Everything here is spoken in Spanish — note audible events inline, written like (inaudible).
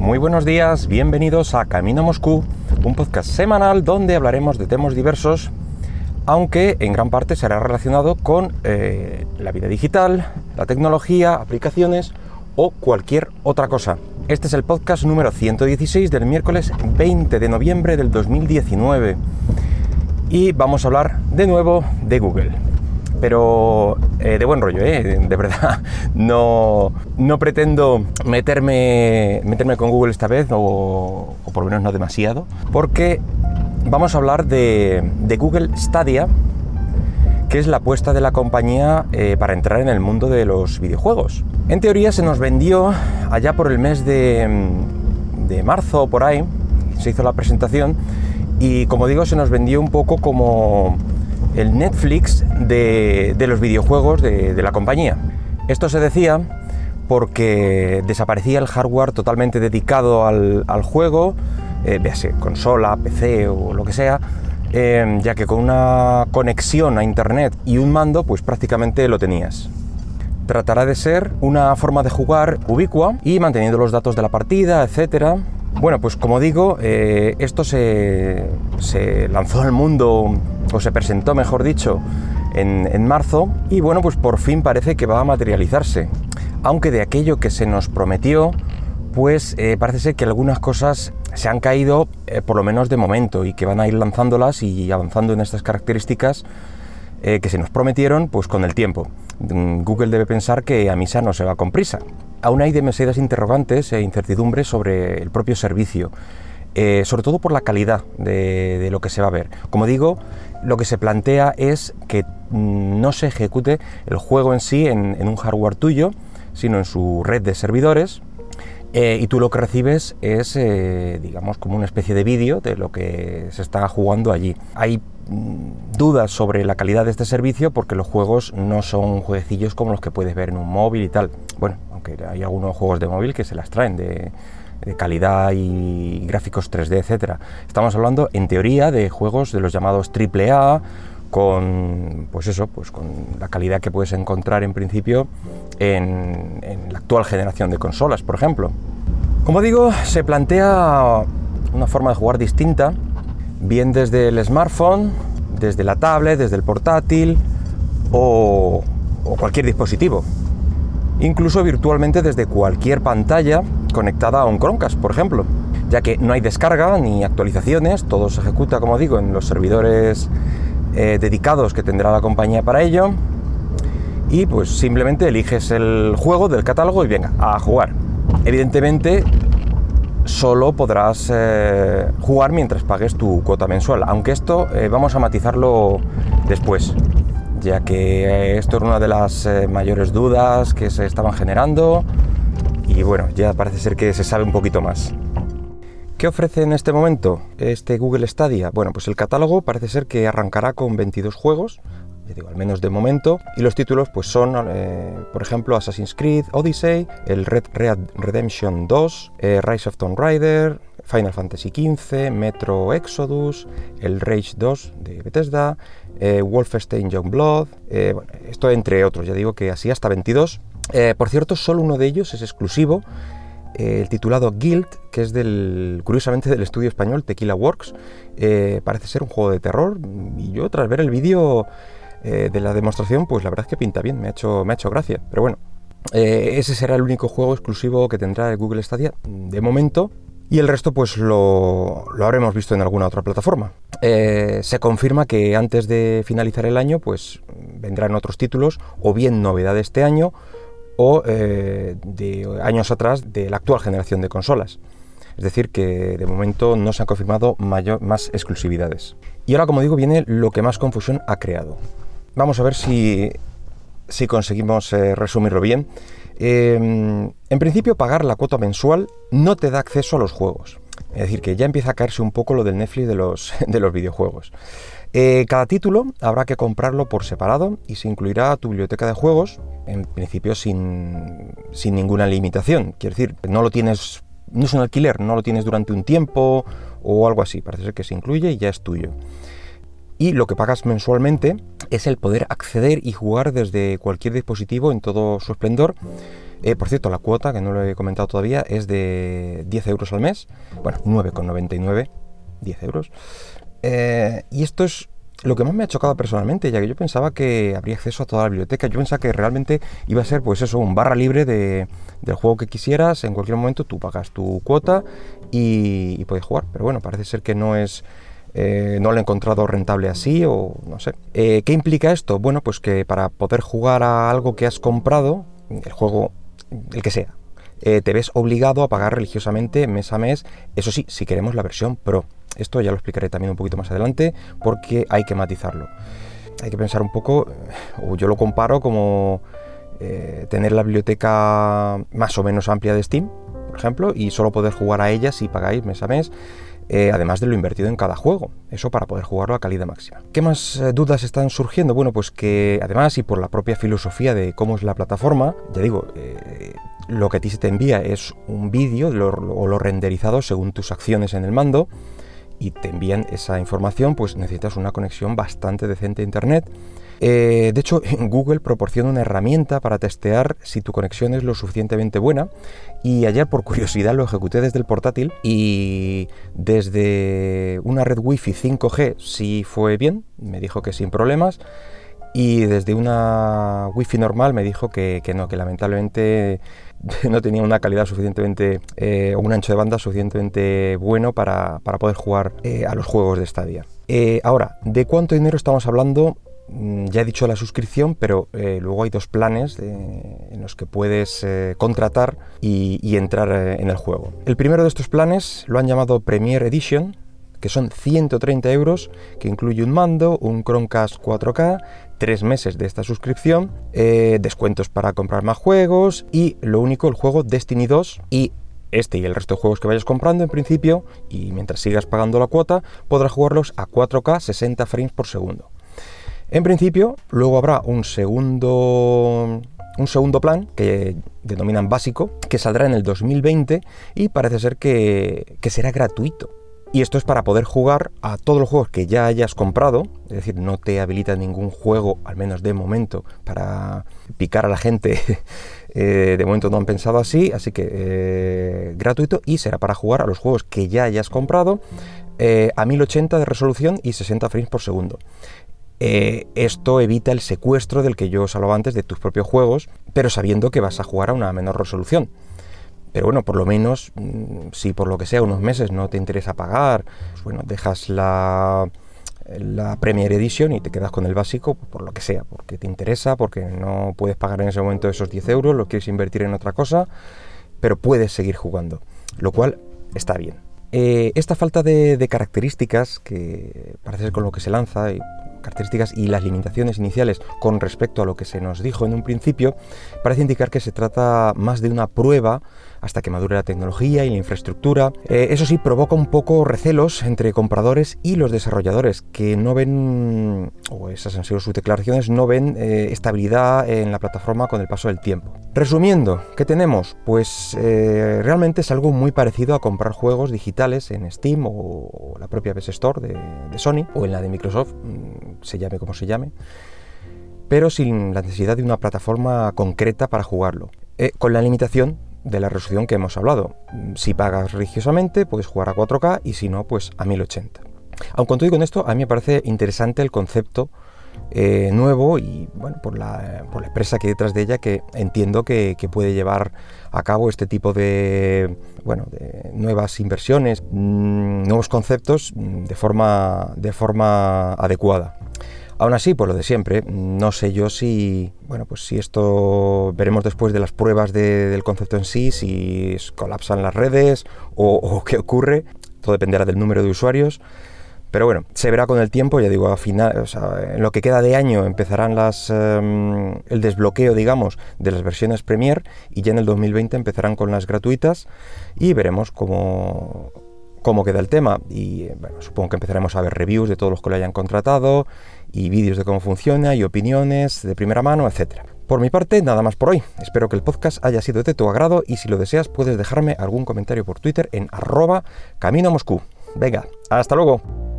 Muy buenos días, bienvenidos a Camino a Moscú, un podcast semanal donde hablaremos de temas diversos, aunque en gran parte será relacionado con eh, la vida digital, la tecnología, aplicaciones o cualquier otra cosa. Este es el podcast número 116 del miércoles 20 de noviembre del 2019 y vamos a hablar de nuevo de Google pero eh, de buen rollo, ¿eh? de verdad. (laughs) No, no pretendo meterme, meterme con Google esta vez, o, por lo menos no demasiado, porque vamos a hablar de, Google Stadia, que es la apuesta de la compañía eh, para entrar en el mundo de los videojuegos. En teoría se nos vendió allá por el mes de, de marzo, por ahí, se hizo la presentación, y como digo, se nos vendió un poco como el Netflix de, los videojuegos de, la compañía. Esto se decía porque desaparecía el hardware totalmente dedicado al, juego, eh, véase, consola, PC o lo que sea, eh, ya que con una conexión a internet y un mando, pues prácticamente lo tenías. Tratará de ser una forma de jugar ubicua y manteniendo los datos de la partida, etcétera, bueno, pues como digo, eh, esto se, lanzó al mundo, o se presentó, mejor dicho, en, marzo, y bueno, pues por fin parece que va a materializarse. Aunque de aquello que se nos prometió, pues eh, parece ser que algunas cosas se han caído, eh, por lo menos de momento, y que van a ir lanzándolas y avanzando en estas características que se nos prometieron, pues con el tiempo. Mm, Google debe pensar que a misa no se va con prisa aún hay demasiadas interrogantes e incertidumbres sobre el propio servicio. Eh, sobre todo por la calidad de, lo que se va a ver. Como digo, lo que se plantea es que mm, no se ejecute el juego en sí en, un hardware tuyo, sino en su red de servidores. Eh, y tú lo que recibes es, eh, digamos, como una especie de vídeo de lo que se está jugando allí. Hay dudas sobre la calidad de este servicio porque los juegos no son jueguecillos como los que puedes ver en un móvil y tal. Bueno, aunque hay algunos juegos de móvil que se las traen de, calidad y gráficos 3D, etcétera. Estamos hablando en teoría de juegos de los llamados AAA con pues eso, pues con la calidad que puedes encontrar en principio en la actual generación de consolas, por ejemplo. Como digo, se plantea una forma de jugar distinta, bien desde el smartphone, desde la tablet, desde el portátil o, cualquier dispositivo incluso virtualmente desde cualquier pantalla conectada a un Chromecast, por ejemplo, ya que no hay descarga ni actualizaciones, todo se ejecuta, como digo, en los servidores eh, dedicados que tendrá la compañía para ello, y pues simplemente eliges el juego del catálogo y venga, a jugar. Evidentemente, solo podrás eh, jugar mientras pagues tu cuota mensual, aunque esto eh, vamos a matizarlo después ya que esto era una de las eh, mayores dudas que se estaban generando y bueno, ya parece ser que se sabe un poquito más. ¿Qué ofrece en este momento este Google Stadia? Bueno, pues el catálogo parece ser que arrancará con 22 juegos, digo, al menos de momento, y los títulos pues son, eh, por ejemplo, Assassin's Creed Odyssey, el Red Red Redemption 2, eh, Rise of Tomb Raider, Final Fantasy XV, Metro Exodus, el Rage 2 de Bethesda, eh, Wolfenstein Youngblood, eh, esto entre otros, ya digo que así hasta 22. Eh, por cierto, solo uno de ellos es exclusivo, el titulado Guild, que es del, curiosamente del estudio español Tequila Works. parece ser un juego de terror y yo tras ver el vídeo de la demostración, pues la verdad es que pinta bien, me ha hecho, me ha hecho gracia. Pero bueno, ese será el único juego exclusivo que tendrá el Google Stadia de momento y el resto pues lo, habremos visto en alguna otra plataforma. Eh, se confirma que antes de finalizar el año pues vendrán otros títulos o bien novedad de este año o eh, de años atrás de la actual generación de consolas. Es decir, que de momento no se han confirmado mayor, más exclusividades. Y ahora, como digo, viene lo que más confusión ha creado. Vamos a ver si, si conseguimos eh, resumirlo bien. Em, en principio, pagar la cuota mensual no te da acceso a los juegos. Es decir, que ya empieza a caerse un poco lo del Netflix de los, (laughs) de los videojuegos. Eh, cada título habrá que comprarlo por separado y se incluirá tu biblioteca de juegos, en principio sin, sin ninguna limitación. Quiere decir, no lo tienes, no es un alquiler, no lo tienes durante un tiempo o algo así. Parece ser que se incluye y ya es tuyo. Y lo que pagas mensualmente es el poder acceder y jugar desde cualquier dispositivo en todo su esplendor. Eh, por cierto, la cuota, que no lo he comentado todavía, es de 10 euros al mes. Bueno, 9,99, 10 euros. Eh, y esto es lo que más me ha chocado personalmente, ya que yo pensaba que habría acceso a toda la biblioteca. Yo pensaba que realmente iba a ser, pues eso, un barra libre de, del juego que quisieras. En cualquier momento tú pagas tu cuota y, puedes jugar. Pero bueno, parece ser que no es. Eh, no lo he encontrado rentable así o no sé. Eh, ¿Qué implica esto? Bueno, pues que para poder jugar a algo que has comprado, el juego, el que sea, eh, te ves obligado a pagar religiosamente mes a mes. Eso sí, si queremos la versión Pro. Esto ya lo explicaré también un poquito más adelante porque hay que matizarlo. Hay que pensar un poco, o yo lo comparo como tener la biblioteca más o menos amplia de Steam, por ejemplo, y solo poder jugar a ella si pagáis mes a mes. Eh, además de lo invertido en cada juego, eso para poder jugarlo a calidad máxima. ¿Qué más eh, dudas están surgiendo? Bueno, pues que además y por la propia filosofía de cómo es la plataforma, ya digo, lo que a ti se te envía es un vídeo o lo renderizado según tus acciones en el mando, y te envían esa información, pues necesitas una conexión bastante decente a Internet. Eh, de hecho, (laughs) Google proporciona una herramienta para testear si tu conexión es lo suficientemente buena. Y ayer, por curiosidad, lo ejecuté desde el portátil y desde una red Wi-Fi 5G sí fue bien, me dijo que sin problemas. Y desde una Wi-Fi normal me dijo que, no, que lamentablemente (laughs) no tenía una calidad suficientemente eh, o un ancho de banda suficientemente bueno para, poder jugar eh, a los juegos de Stadia. Eh, ahora, ¿de cuánto dinero estamos hablando? Mm, ya he dicho la suscripción, pero luego hay dos planes en los que puedes contratar y, entrar en el juego. El primero de estos planes lo han llamado Premier Edition, que son 130 euros, que incluye un mando, un Chromecast 4K, tres meses de esta suscripción, eh, descuentos para comprar más juegos y lo único, el juego Destiny 2 y este y el resto de juegos que vayas comprando en principio y mientras sigas pagando la cuota podrás jugarlos a 4K 60 frames por segundo. En principio, luego habrá un segundo un segundo plan que denominan básico, que saldrá en el 2020 y parece ser que, que será gratuito. Y esto es para poder jugar a todos los juegos que ya hayas comprado, es decir, no te habilita ningún juego, al menos de momento, para picar a la gente. (laughs) Eh, de momento no han pensado así, así que eh, gratuito y será para jugar a los juegos que ya hayas comprado eh, a 1080 de resolución y 60 frames por segundo. Esto evita el secuestro del que yo os hablaba antes de tus propios juegos, pero sabiendo que vas a jugar a una menor resolución. Pero bueno, por lo menos, mm, si por lo que sea unos meses no te interesa pagar, pues bueno, dejas la, la Premier Edition y te quedas con el básico por lo que sea, porque te interesa, porque no puedes pagar en ese momento esos 10 euros, lo quieres invertir en otra cosa, pero puedes seguir jugando, lo cual está bien. Eh, esta falta de, de, características, que parece ser con lo que se lanza, y características y las limitaciones iniciales con respecto a lo que se nos dijo en un principio, parece indicar que se trata más de una prueba hasta que madure la tecnología y la infraestructura. Eh, eso sí, provoca un poco recelos entre compradores y los desarrolladores, que no ven, o esas han sido sus declaraciones, no ven eh, estabilidad en la plataforma con el paso del tiempo. Resumiendo, ¿qué tenemos? Pues eh, realmente es algo muy parecido a comprar juegos digitales en Steam o, la propia PS Store de, Sony o en la de Microsoft, se llame como se llame pero sin la necesidad de una plataforma concreta para jugarlo, con la limitación de la resolución que hemos hablado. Si pagas religiosamente, puedes jugar a 4K y si no, pues a 1080. Aun con todo y con esto, a mí me parece interesante el concepto eh, nuevo y bueno, por la, por la, empresa que hay detrás de ella que entiendo que, puede llevar a cabo este tipo de, bueno, de nuevas inversiones, mm, nuevos conceptos mm, de forma, de forma adecuada. Aún así, pues lo de siempre, no sé yo si, bueno, pues si esto veremos después de las pruebas del concepto en sí, si colapsan las redes o, qué ocurre, todo dependerá del número de usuarios. Pero bueno, se verá con el tiempo, ya digo, a final, en lo que queda de año empezarán las, em, el desbloqueo, digamos, de las versiones Premier y ya en el 2020 empezarán con las gratuitas y veremos cómo, cómo queda el tema. Y bueno, supongo que empezaremos a ver reviews de todos los que lo hayan contratado y vídeos de cómo funciona y opiniones de primera mano, etc. Por mi parte, nada más por hoy. Espero que el podcast haya sido de tu agrado y si lo deseas puedes dejarme algún comentario por Twitter en arroba camino Moscú. Venga, hasta luego.